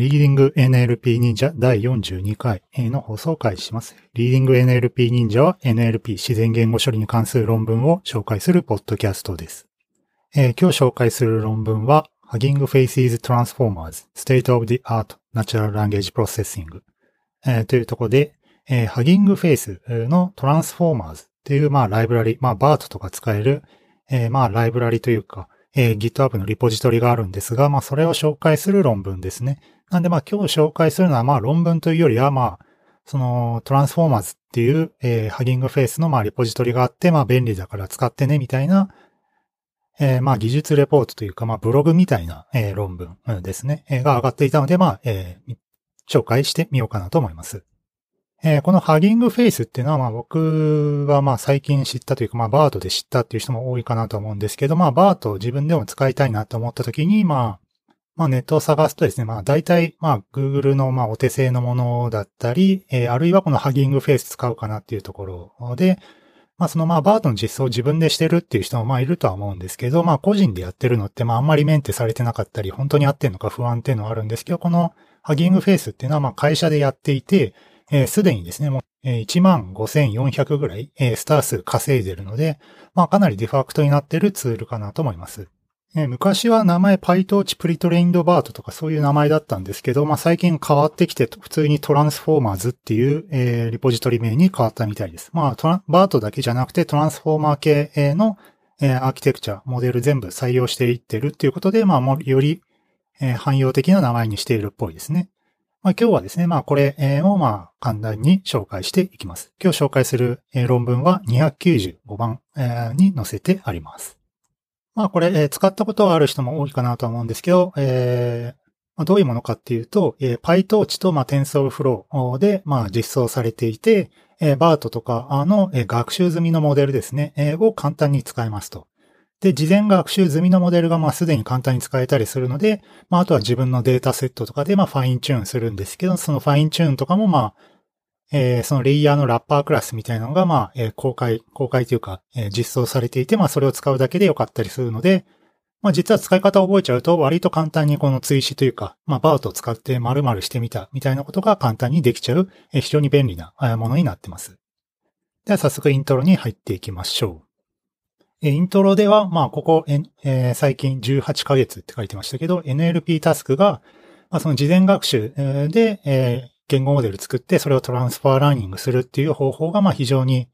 リーディング NLP 忍者第42回の放送を開始します。リーディング NLP 忍者は NLP 自然言語処理に関する論文を紹介するポッドキャストです。えー、今日紹介する論文は Hugging Faces Transformers State of the Art Natural Language Processing、えー、というところで、えー、Hugging Face の Transformers というまあライブラリ、まあ BART とか使える、えー、まあライブラリというか、えー、GitHub のリポジトリがあるんですが、まあそれを紹介する論文ですね。なんでまあ今日紹介するのはまあ論文というよりはまあ、そのトランスフォーマーズっていう、えー、ハギングフェイスのまあリポジトリがあって、まあ便利だから使ってねみたいな、えー、まあ技術レポートというかまあブログみたいな、えー、論文ですね、えー、が上がっていたのでまあ、えー、紹介してみようかなと思います。えー、このハギングフェイスっていうのは、まあ僕はまあ最近知ったというか、まあバートで知ったっていう人も多いかなと思うんですけど、まあバートを自分でも使いたいなと思った時に、まあ、まあネットを探すとですね、まあ大体、まあ Google のまあお手製のものだったり、えー、あるいはこのハギングフェイス使うかなっていうところで、まあそのまあバートの実装を自分でしてるっていう人もまあいるとは思うんですけど、まあ個人でやってるのってまああんまりメンテされてなかったり、本当に合ってんのか不安っていうのはあるんですけど、このハギングフェイスっていうのはまあ会社でやっていて、えす、でにですね、もう、えー、15,400ぐらい、えー、スター数稼いでるので、まあかなりデファクトになってるツールかなと思います。えー、昔は名前 PyTorch Pre-Trained BART とかそういう名前だったんですけど、まあ最近変わってきて普通に Transformers っていう、えー、リポジトリ名に変わったみたいです。まあトラ BART だけじゃなくてトランスフォーマー系の、えー、アーキテクチャ、モデル全部採用していってるっていうことで、まあより、えー、汎用的な名前にしているっぽいですね。まあ、今日はですね、まあこれをまあ簡単に紹介していきます。今日紹介する論文は295番に載せてあります。まあこれえ使ったことがある人も多いかなと思うんですけど、えー、どういうものかっていうと、PyTorch とまあ TensorFlow でまあ実装されていて、BART とかのえ学習済みのモデルですね、えを簡単に使えますと。で、事前学習済みのモデルがまあすでに簡単に使えたりするので、まああとは自分のデータセットとかでまあファインチューンするんですけど、そのファインチューンとかもまあ、えー、そのレイヤーのラッパークラスみたいなのがまあ、えー、公開、公開というか、えー、実装されていて、まあそれを使うだけでよかったりするので、まあ実は使い方を覚えちゃうと割と簡単にこの追試というか、まあバートを使って丸々してみたみたいなことが簡単にできちゃう、えー、非常に便利なものになってます。では早速イントロに入っていきましょう。イントロでは、まあ、ここ、えー、最近18ヶ月って書いてましたけど、NLP タスクが、まあ、その事前学習で、え、言語モデル作って、それをトランスファーラーニングするっていう方法が、まあ、非常に、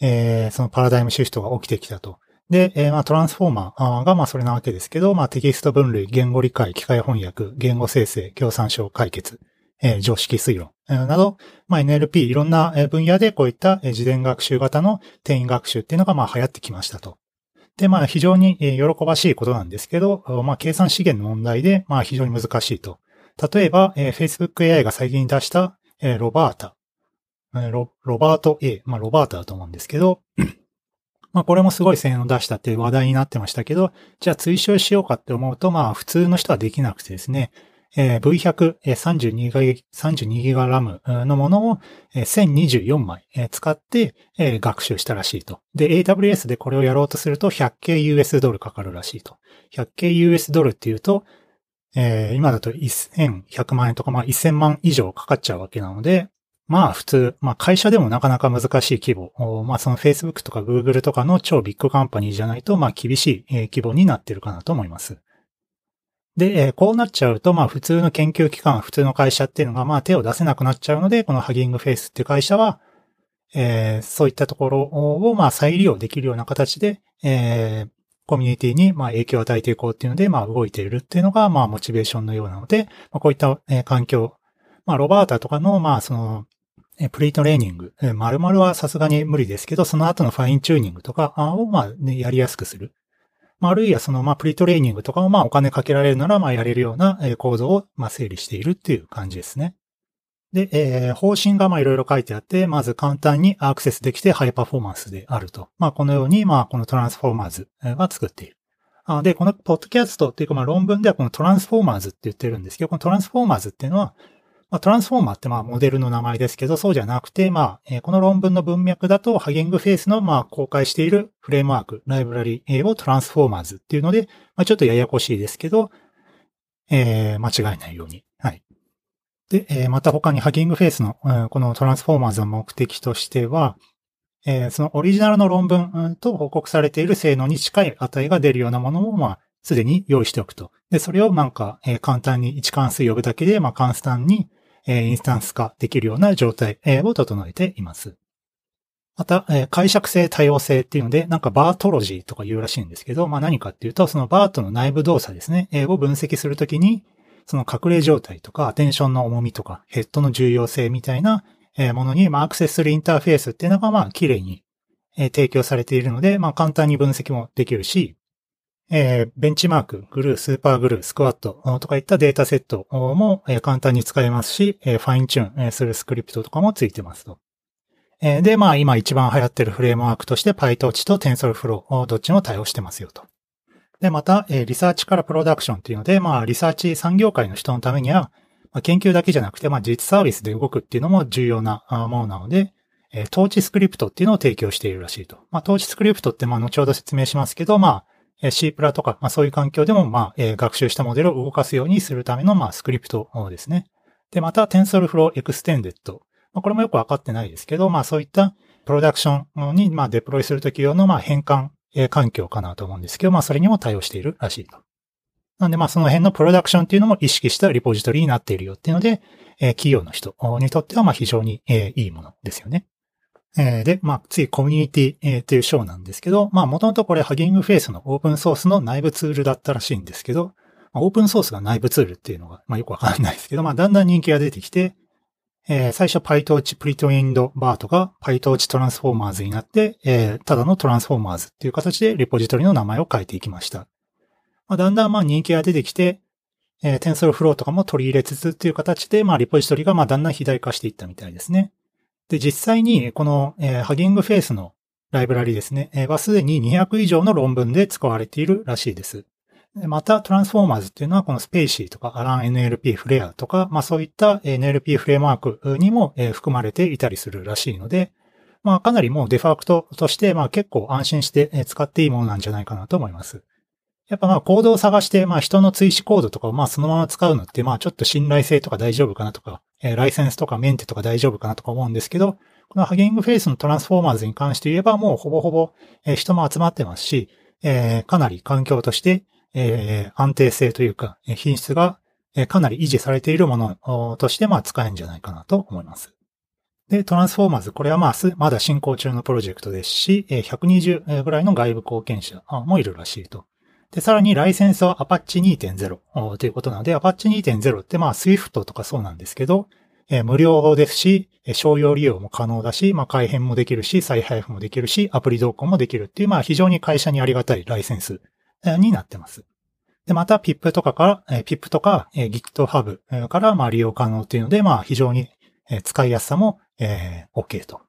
えー、そのパラダイムシフトが起きてきたと。で、えー、まあ、トランスフォーマーが、まあ、それなわけですけど、まあ、テキスト分類、言語理解、機械翻訳、言語生成、共産症解決、えー、常識推論、など、まあ、NLP、いろんな分野でこういった事前学習型の転移学習っていうのがまあ流行ってきましたと。で、まあ非常に喜ばしいことなんですけど、まあ計算資源の問題でまあ非常に難しいと。例えば、Facebook AI が最近出したロバータ、ロロバート A、まあロバータだと思うんですけど、まあこれもすごい性能を出したっていう話題になってましたけど、じゃあ追奨しようかって思うと、まあ普通の人はできなくてですね、えー、V100、えー、32ギガ、32ギガラムのものを、えー、1024枚、えー、使って、えー、学習したらしいと。で、AWS でこれをやろうとすると 100K US ドルかかるらしいと。100K US ドルっていうと、えー、今だと1100万円とか、まあ1000万以上かかっちゃうわけなので、まあ普通、まあ会社でもなかなか難しい規模、まあその Facebook とか Google とかの超ビッグカンパニーじゃないと、まあ厳しい規模になってるかなと思います。で、こうなっちゃうと、まあ普通の研究機関、普通の会社っていうのが、まあ手を出せなくなっちゃうので、このハギングフェイスっていう会社は、えー、そういったところを、まあ再利用できるような形で、えー、コミュニティに、まあ影響を与えていこうっていうので、まあ動いているっていうのが、まあモチベーションのようなので、まあこういった、え環境、まあロバータとかの、まあその、えプリートレーニング、丸々はさすがに無理ですけど、その後のファインチューニングとかを、まあ、ね、やりやすくする。まあ、あるいはその、まあ、プリトレーニングとかを、まあ、お金かけられるなら、まあ、やれるような構造を、まあ、整理しているっていう感じですね。で、えー、方針がまあいろいろ書いてあって、まず簡単にアクセスできてハイパフォーマンスであると。まあこのように、まあこのトランスフォーマーズが作っている。で、このポッドキャストっていうかまあ論文ではこのトランスフォーマーズって言ってるんですけど、このトランスフォーマーズっていうのは、まあ、トランスフォーマーってまあモデルの名前ですけど、そうじゃなくて、まあ、えー、この論文の文脈だと、ハゲングフェイスのまあ公開しているフレームワーク、ライブラリをトランスフォーマーズっていうので、まあ、ちょっとややこしいですけど、えー、間違えないように。はい。で、えー、また他にハギングフェイスの、うん、このトランスフォーマーズの目的としては、えー、そのオリジナルの論文と報告されている性能に近い値が出るようなものを、まあ、すでに用意しておくと。で、それをなんか、えー、簡単に1関数呼ぶだけで、まあ、簡単に、えー、インスタンス化できるような状態、えー、を整えています。また、えー、解釈性多様性っていうので、なんかバートロジーとか言うらしいんですけど、まあ何かっていうと、そのバートの内部動作ですね、えー、を分析するときに、その隠れ状態とか、アテンションの重みとか、ヘッドの重要性みたいなものに、まあ、アクセスするインターフェースっていうのが、まあ、綺麗に提供されているので、まあ、簡単に分析もできるし、えー、ベンチマーク、 GLUE、SuperGLUE、SQuAD とかいったデータセットも簡単に使えますし、 fine-tune するスクリプトとかもついてますと。で、まあ今一番流行ってるフレームワークとして PyTorch と TensorFlow どっちも対応してますよと。で、また、えリサーチからプロダクションっていうので、まあリサーチ産業界の人のためには、ま研究だけじゃなくて、まあ実サービスで動くっていうのも重要なものなので、統治スクリプトっていうのを提供しているらしいと。まあ統治スクリプトってまあ後ほど説明しますけど、まあ C プラとか、まあそういう環境でもまあ学習したモデルを動かすようにするためのまあスクリプトですね。で、また TensorFlow Extended。まあこれもよくわかってないですけど、まあそういったプロダクションにまあデプロイするとき用のまあ変換え環境かなと思うんですけど、まあそれにも対応しているらしいと。なんでまあその辺のプロダクションっていうのも意識したリポジトリになっているよっていうので、え企業の人にとってはまあ非常にいいものですよね。えで、まあ、次、コミュニティ、え、という章なんですけど、まあ、もともとこれ、ハギングフェイスのオープンソースの内部ツールだったらしいんですけど、オープンソースが内部ツールっていうのが、まあ、よくわかんないですけど、まあ、だんだん人気が出てきて、えー、最初 PyTorch Pretrained BART が PyTorch Transformers になって、えー、ただの Transformers っていう形でリポジトリの名前を変えていきました。まあ、だんだんまあ人気が出てきて、えー、TensorFlow とかも取り入れつつっていう形で、まあリポジトリがまあだんだん肥大化していったみたいですね。で、実際にこの、えー、 Hugging Face のライブラリですね、えー、はすでに200以上の論文で使われているらしいです。また、 Transformers っていうのは、この spaCy とか、 AllenNLP、Flair とか、まあそういった NLP フレームワークにも含まれていたりするらしいので、まあかなりもうデファクトとして、まあ結構安心して使っていいものなんじゃないかなと思います。やっぱまあコードを探して、まあ人の追試コードとかをまあそのまま使うのって、まあちょっと信頼性とか大丈夫かなとか、ライセンスとかメンテとか大丈夫かなとか思うんですけど、このハギングフェイスのトランスフォーマーズに関して言えばもうほぼほぼ人も集まってますし、えー、かなり環境としてえー、安定性というか、品質がかなり維持されているものとして、まあ、使えるんじゃないかなと思います。で、トランスフォーマーズ、これはまあ、まだ進行中のプロジェクトですし、120ぐらいの外部貢献者もいるらしいと。で、さらにライセンスは Apache 2.0ということなので、Apache 2.0ってまあ Swift とかそうなんですけど、無料ですし、商用利用も可能だし、まあ改変もできるし、再配布もできるし、アプリ同梱もできるっていう、まあ非常に会社にありがたいライセンスになってます。で、また PIP とかから、PIP とか GitHub からまあ利用可能っていうので、まあ非常に使いやすさも OK と。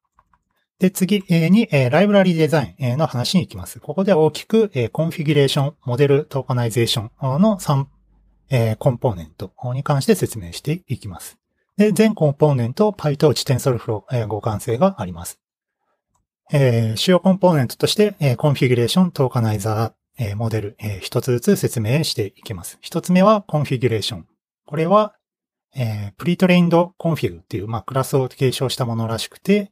で、次にライブラリデザインの話に行きます。ここで大きくコンフィギュレーション、モデルトーカナイゼーションの3コンポーネントに関して説明していきます。で、全コンポーネント PyTorch TensorFlow 互換性があります。主要コンポーネントとして、コンフィギュレーション、 tokenizer えモデル、え一つずつ説明していきます。一つ目はコンフィギュレーション。これは、えー、 pretrained config っていう、まあ、クラスを継承したものらしくて、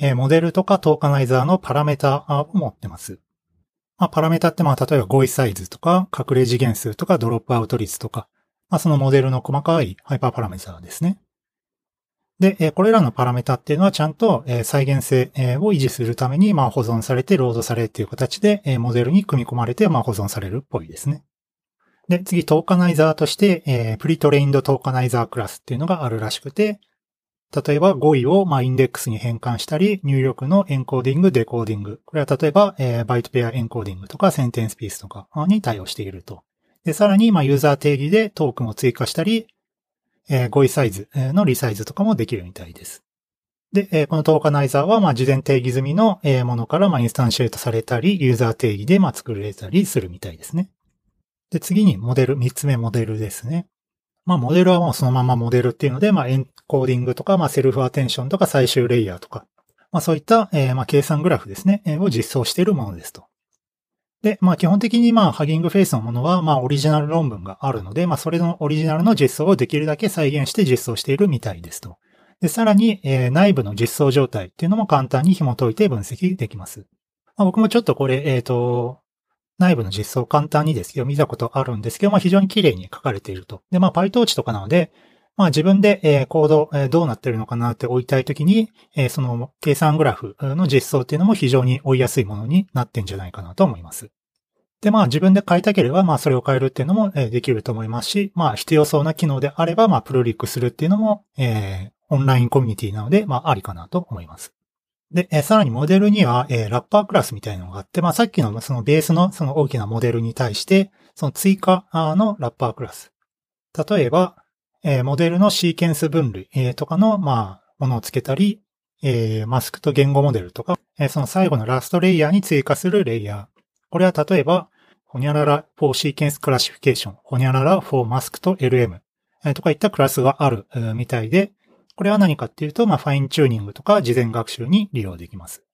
えー、モデルとか tokenizer のパラメータを持ってます。まあ、パラメータってまあ、例えば語彙サイズとか、隠れ次元数とか、ドロップアウト率とか、まあ、そのモデルの細かいハイパーパラメータですね。で、これらのパラメータっていうのはちゃんと再現性を維持するためにまあ保存されてロードされっていう形でモデルに組み込まれてまあ保存されるっぽいですね。で、次、 tokenizer として、 pretrained tokenizer クラスっていうのがあるらしくて、例えば語彙をまあインデックスに変換したり、入力のエンコーディング、デコーディング。これは例えば、byte pair encoding とか SentencePiece とかに対応していると。で、さらに、まあユーザー定義でトークンを追加したり、えー、語彙サイズのリサイズとかもできるみたいです。で、えー、この tokenizer は、まあ、事前定義済みのものから、まあ、 instantiate されたり、ユーザー定義で、まあ、作れたりするみたいですね。で、次にモデル、三つ目モデルですね。まあ、モデルはもうそのままモデルっていうので、まあ、エンコーディングとか、まあ、 self-attention とか、最終レイヤーとか、まあ、そういった、えー、まあ、計算グラフですね、を実装しているものですと。で、まあ基本的にまあハギングフェイスのものはまあオリジナル論文があるので、まあそれのオリジナルの実装をできるだけ再現して実装しているみたいですと。で、さらに、えー、内部の実装状態っていうのも簡単に紐解いて分析できます。まあ、僕もちょっとこれ、えっ、ー、と、内部の実装簡単にですけど見たことあるんですけど、まあ非常に綺麗に書かれていると。で、まあ PyTorch とかなので、まあ自分で、え、コード、え、どうなってるのかなって置いたいときに、え、その計算グラフの実装っていうのも非常に追いやすいものになってんじゃないかなと思います。で、まあ自分で変えたければ、まあそれを変えるっていうのも、えできると思いますし、まあ必要そうな機能であれば、まあプルリックするっていうのも、えーオンラインコミュニティなので、まあありかなと思います。で、えさらにモデルには、えラッパークラスみたいなのがあって、まあさっきのそのベースのその大きなモデルに対して、その追加のラッパークラス。例えば、えモデルのシーケンス分類、えとかの、まあ、ものをつけたり、えマスクと言語モデルとか、えその最後のラストレイヤーに追加するレイヤー。これは例えば、ほにゃらら for sequence classification、ほにゃらら for mask と LM、えとかいったクラスがあるみたいで、これは何かっていうと、まあ、ファインチューニングとか事前学習に利用できます。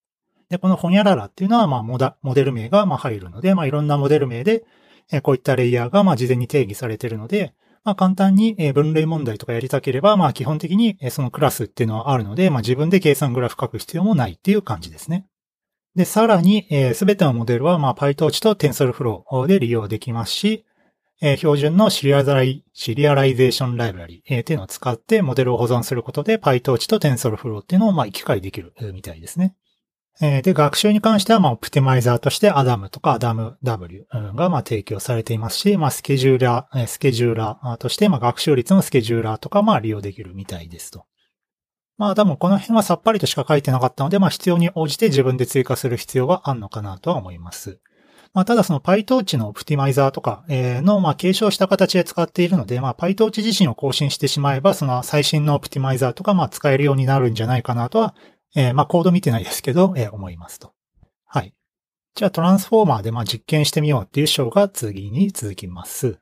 で、このほにゃららっていうのは、まあ、モダ、モデル名が、まあ、入るので、まあ、いろんなモデル名で、えこういったレイヤーが、まあ、事前に定義されているので、まあ、簡単に、分類問題とかやりたければ、まあ、基本的に、そのクラスっていうのはあるので、まあ、自分で計算グラフ書く必要もないっていう感じですね。で、さらに、す、べ、てのモデルは、まあ、PyTorch と TensorFlow で利用できますし、え、標準のシリアライシリアライゼーションライブラリ、え、っていうのを使ってモデルを保存することで PyTorch と TensorFlow っていうのをまあ置き換えできるみたいですね。で、学習に関しては、まあ、オプティマイザーとして ADAM とか ADAMW が、まあ、提供されていますし、まあ、スケジューラー、スケジューラーとして、まあ、学習率のスケジューラーとか、まあ、利用できるみたいですと。まあ、多分この辺はさっぱりとしか書いてなかったので、まあ、必要に応じて自分で追加する必要があるのかなとは思います。まあ、ただその PyTorch のオプティマイザーとかの、まあ、継承した形で使っているので、まあ、PyTorch 自身を更新してしまえば、その最新のオプティマイザーとか、まあ、使えるようになるんじゃないかなとは、えー、まあ、コード見てないですけど、えー、思いますと。はい。じゃあ、トランスフォーマーで、まあ、実験してみようっていう章が次に続きます。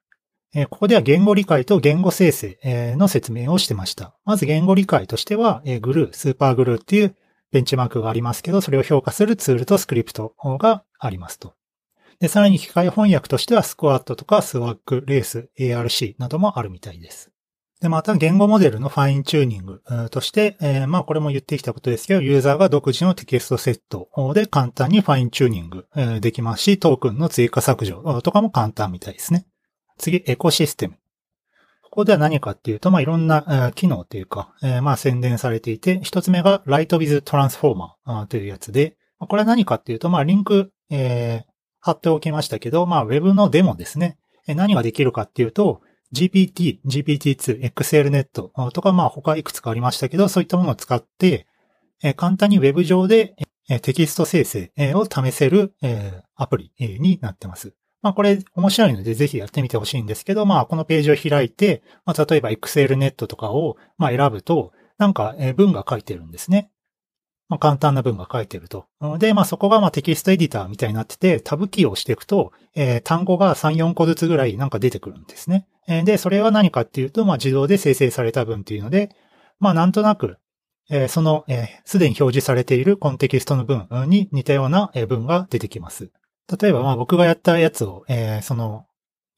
えー、ここでは言語理解と言語生成、の説明をしてました。まず言語理解としては、えー、グルー、スーパーグルーっていうベンチマークがありますけど、それを評価するツールとスクリプトがありますと。で、さらに機械翻訳としてはスクワットとかスワック、レース、ARC などもあるみたいです。で、また言語モデルのファインチューニングとして、えー、まあこれも言ってきたことですけど、ユーザーが独自のテキストセットで簡単にファインチューニングできますし、トークンの追加削除とかも簡単みたいですね。次、エコシステム。ここでは何かっていうと、まあ、いろんな機能というか、え、まあ、宣伝されていて、一つ目が Write With Transformer というやつで、これは何かっていうと、まあ、リンク、えー、貼っておきましたけど、まあ Web のデモですね。何ができるかっていうと、GPT、GPT-2、XLNet とか、まあ他いくつかありましたけど、そういったものを使って、簡単に Web 上でテキスト生成を試せるアプリになってます。まあこれ面白いのでぜひやってみてほしいんですけど、まあこのページを開いて、まあ例えば XLNet とかをまあ選ぶと、なんか文が書いてるんですね。まあ、簡単な文が書いてると。で、まあ、そこがまテキストエディターみたいになってて、タブキーを押していくと、えー、単語が3、4個ずつぐらいなんか出てくるんですね。え、で、それは何かっていうと、まあ、自動で生成された文っていうので、まあ、なんとなく、えー、その、えす、でに表示されているコンテキストの文に似たような文が出てきます。例えば、まあ、僕がやったやつを、えその、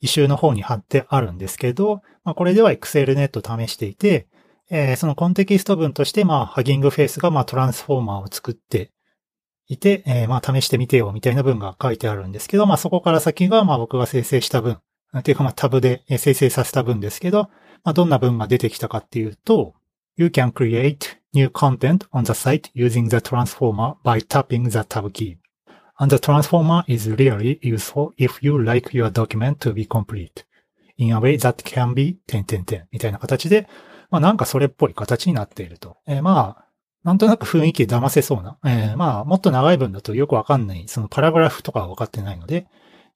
異臭の方に貼ってあるんですけど、まあ、これでは ExcelNet 試していて、えー、そのコンテキスト文として、まあ、ハギングフェイスが、まあ、トランスフォーマーを作っていて、えー、まあ、試してみてよ、みたいな文が書いてあるんですけど、まあ、そこから先が、まあ、僕が生成した文、っていうか、まあ、タブで生成させた文ですけど、まあ、どんな文が出てきたかっていうと、You can create new content on the site using the transformer by tapping the tab key. And the transformer is really useful if you like your document to be complete in a way that can be 1010みたいな形で、まあなんかそれっぽい形になっていると。えー、まあ、なんとなく雰囲気騙せそうな。えー、まあ、もっと長い文だとよくわかんない、そのパラグラフとかはわかってないので、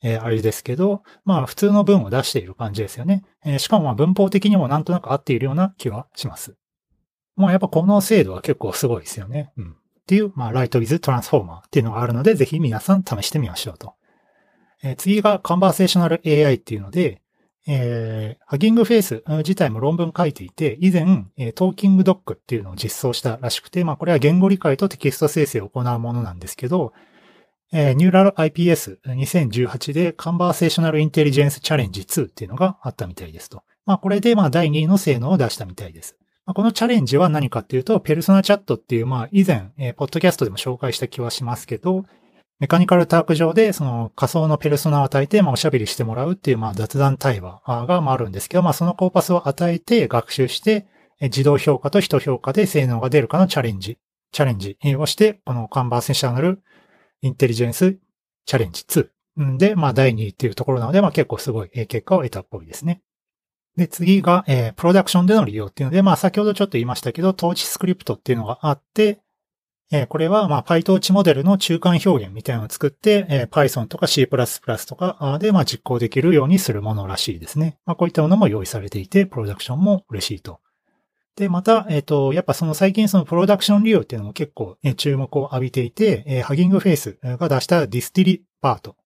えー、あれですけど、まあ、普通の文を出している感じですよね。えー、しかもまあ、文法的にもなんとなく合っているような気はします。まあ、やっぱこの精度は結構すごいですよね。うん。っていう、まあ、ライトウィズトランスフォーマーっていうのがあるので、ぜひ皆さん試してみましょうと。えー、次がカンバーセーショナル AI っていうので、えー、ハギングフェイス自体も論文書いていて、以前、え、トーキングドックっていうのを実装したらしくて、まあこれは言語理解とテキスト生成を行うものなんですけど、えー、ニューラル IPS2018 で Conversational Intelligence Challenge 2っていうのがあったみたいですと。まあこれでまあ第2位の性能を出したみたいです。まあ、このチャレンジは何かっていうと、ペルソナチャットっていうまあ以前、えー、ポッドキャストでも紹介した気はしますけど、メカニカルターク上でその仮想のペルソナを与えてまあおしゃべりしてもらうっていうまあ雑談対話がまああるんですけど、まあそのコーパスを与えて学習して、自動評価と人評価で性能が出るかのチャレンジ、チャレンジをして、このカンバーセーショナルインテリジェンスチャレンジ。2で、まあ第2位っていうところなので、まあ結構すごい結果を得たっぽいですね。で、次が、えー、プロダクションでの利用っていうので、まあ先ほどちょっと言いましたけど、統治スクリプトっていうのがあって、え、これは、まあ PyTorch モデルの中間表現みたいなのを作って、え、Python とか C++ とかで、ま実行できるようにするものらしいですね。まこういったものも用意されていて、プロダクションも嬉しいと。で、また、えっ、ー、と、やっぱその最近そのプロダクション利用っていうのも結構、ね、注目を浴びていて、え、 Hugging Face が出した DistilBERT、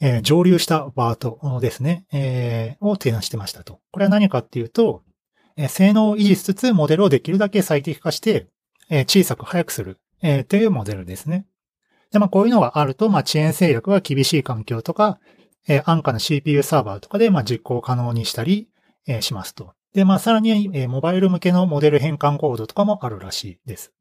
え、蒸留した BERT ですね、え、を提案してましたと。これは何かっていうと、え、性能を維持しつつモデルをできるだけ最適化して、えー、小さく速くする、えー、というモデルですね。で、まあこういうのがあると、まあ遅延制約が厳しい環境とか、えー、安価な CPU サーバーとかで、まあ実行可能にしたり、えー、しますと。で、まあ、さらに、えー、モバイル向けのモデル変換コードとかもあるらしいです。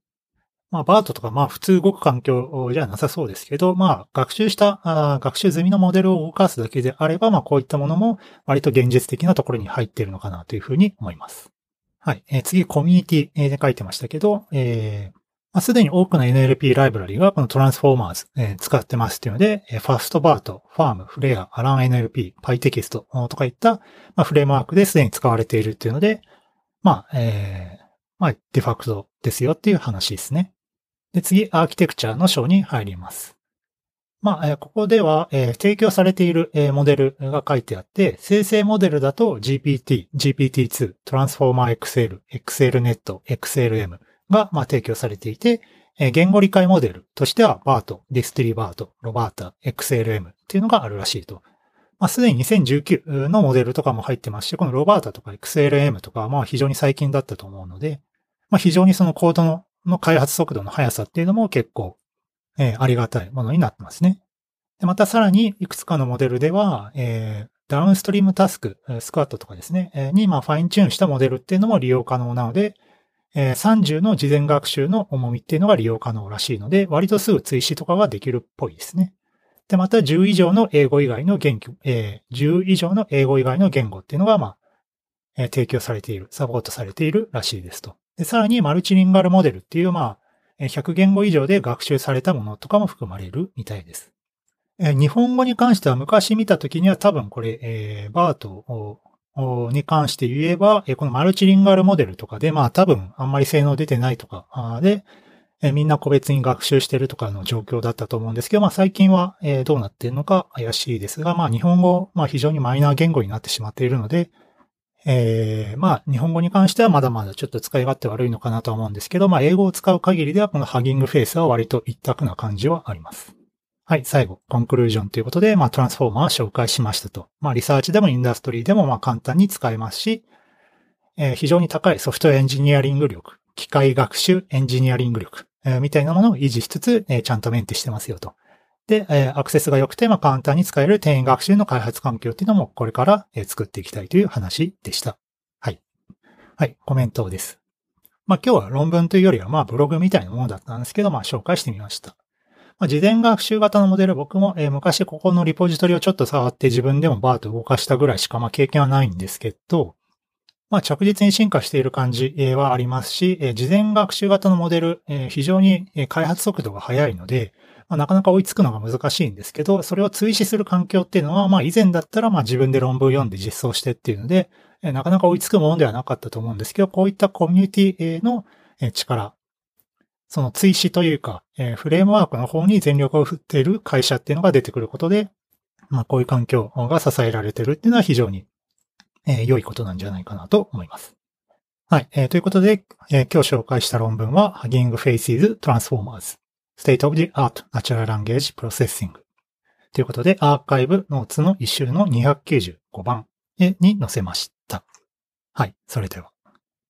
まあ、バートとか、まあ、普通動く環境じゃなさそうですけど、まあ、学習したあ、学習済みのモデルを動かすだけであれば、まあ、こういったものも割と現実的なところに入っているのかなというふうに思います。はい。えー、次、コミュニティで書いてましたけど、えー、まあ、すでに多くの NLP ライブラリがこのトランスフォーマーズ、えー、使ってますっていうので、ファーストバート、ファーム、フレア、アラン NLP、PyText とかいった、まあ、フレームワークですでに使われているっていうので、まあ、えー、まあ、デファクトですよっていう話ですね。で、次、アーキテクチャの章に入ります。まあ、ここでは、えー、提供されている、えー、モデルが書いてあって、生成モデルだと GPT、GPT-2、 Transformer-XL、XLNet、XLM が、まあ、提供されていて、えー、言語理解モデルとしては BERT、DistilBERT、RoBERTa、XLM っていうのがあるらしいと。まあ、すでに2019のモデルとかも入ってますし、このロバータとか XLM とかはまあ非常に最近だったと思うので、まあ非常にそのコードの開発速度の速さっていうのも結構、えー、ありがたいものになってますね。でまたさらにいくつかのモデルでは、えー、ダウンストリームタスク、スクワットとかですね、えー、にまあファインチューンしたモデルっていうのも利用可能なので、えー、30の事前学習の重みっていうのが利用可能らしいので、割とすぐ追試とかができるっぽいですね。で、また10以上の英語以外の言語、えー、10以上の英語以外の言語っていうのが、まあ、えー、提供されている、サポートされているらしいですと。で、さらにマルチリンガルモデルっていう、まあ、100言語以上で学習されたものとかも含まれるみたいです。日本語に関しては昔見たときには多分これ、えー、バートに関して言えば、このマルチリンガルモデルとかで、まあ多分あんまり性能出てないとかで、みんな個別に学習してるとかの状況だったと思うんですけど、まあ最近は、どうなっているのか怪しいですが、まあ日本語、まあ非常にマイナー言語になってしまっているので、えー、まあ日本語に関してはまだまだちょっと使い勝手悪いのかなと思うんですけど、まあ英語を使う限りではこのハギングフェイスは割と一択な感じはあります。はい、最後、コンクルージョンということで、まあトランスフォーマーを紹介しましたと。まあリサーチでもインダストリーでもまあ簡単に使えますし、えー、非常に高いソフトエンジニアリング力、機械学習エンジニアリング力、えー、みたいなものを維持しつつ、えー、ちゃんとメンテしてますよと。で、えー、アクセスが良くて、まあ、簡単に使える転移学習の開発環境っていうのもこれから、えー、作っていきたいという話でした。はい。はい、コメントです。まあ、今日は論文というよりは、まあ、ブログみたいなものだったんですけど、まあ、紹介してみました。まあ、事前学習型のモデル、僕も、えー、昔ここのリポジトリをちょっと触って自分でもバーと動かしたぐらいしか、まあ、経験はないんですけど、まあ、着実に進化している感じはありますし、事前学習型のモデル、非常に開発速度が速いので、まあ、なかなか追いつくのが難しいんですけど、それを追試する環境っていうのは、まあ以前だったらまあ自分で論文読んで実装してっていうので、なかなか追いつくものではなかったと思うんですけど、こういったコミュニティの力、その追試というか、フレームワークの方に全力を振っている会社っていうのが出てくることで、まあこういう環境が支えられてるっていうのは非常に、良いことなんじゃないかなと思います。はい。ということで、今日紹介した論文は Hugging Faces Transformers State of the Art Natural Language Processing ということで、アーカイブノーツの一周の295番に載せました。はい。それでは。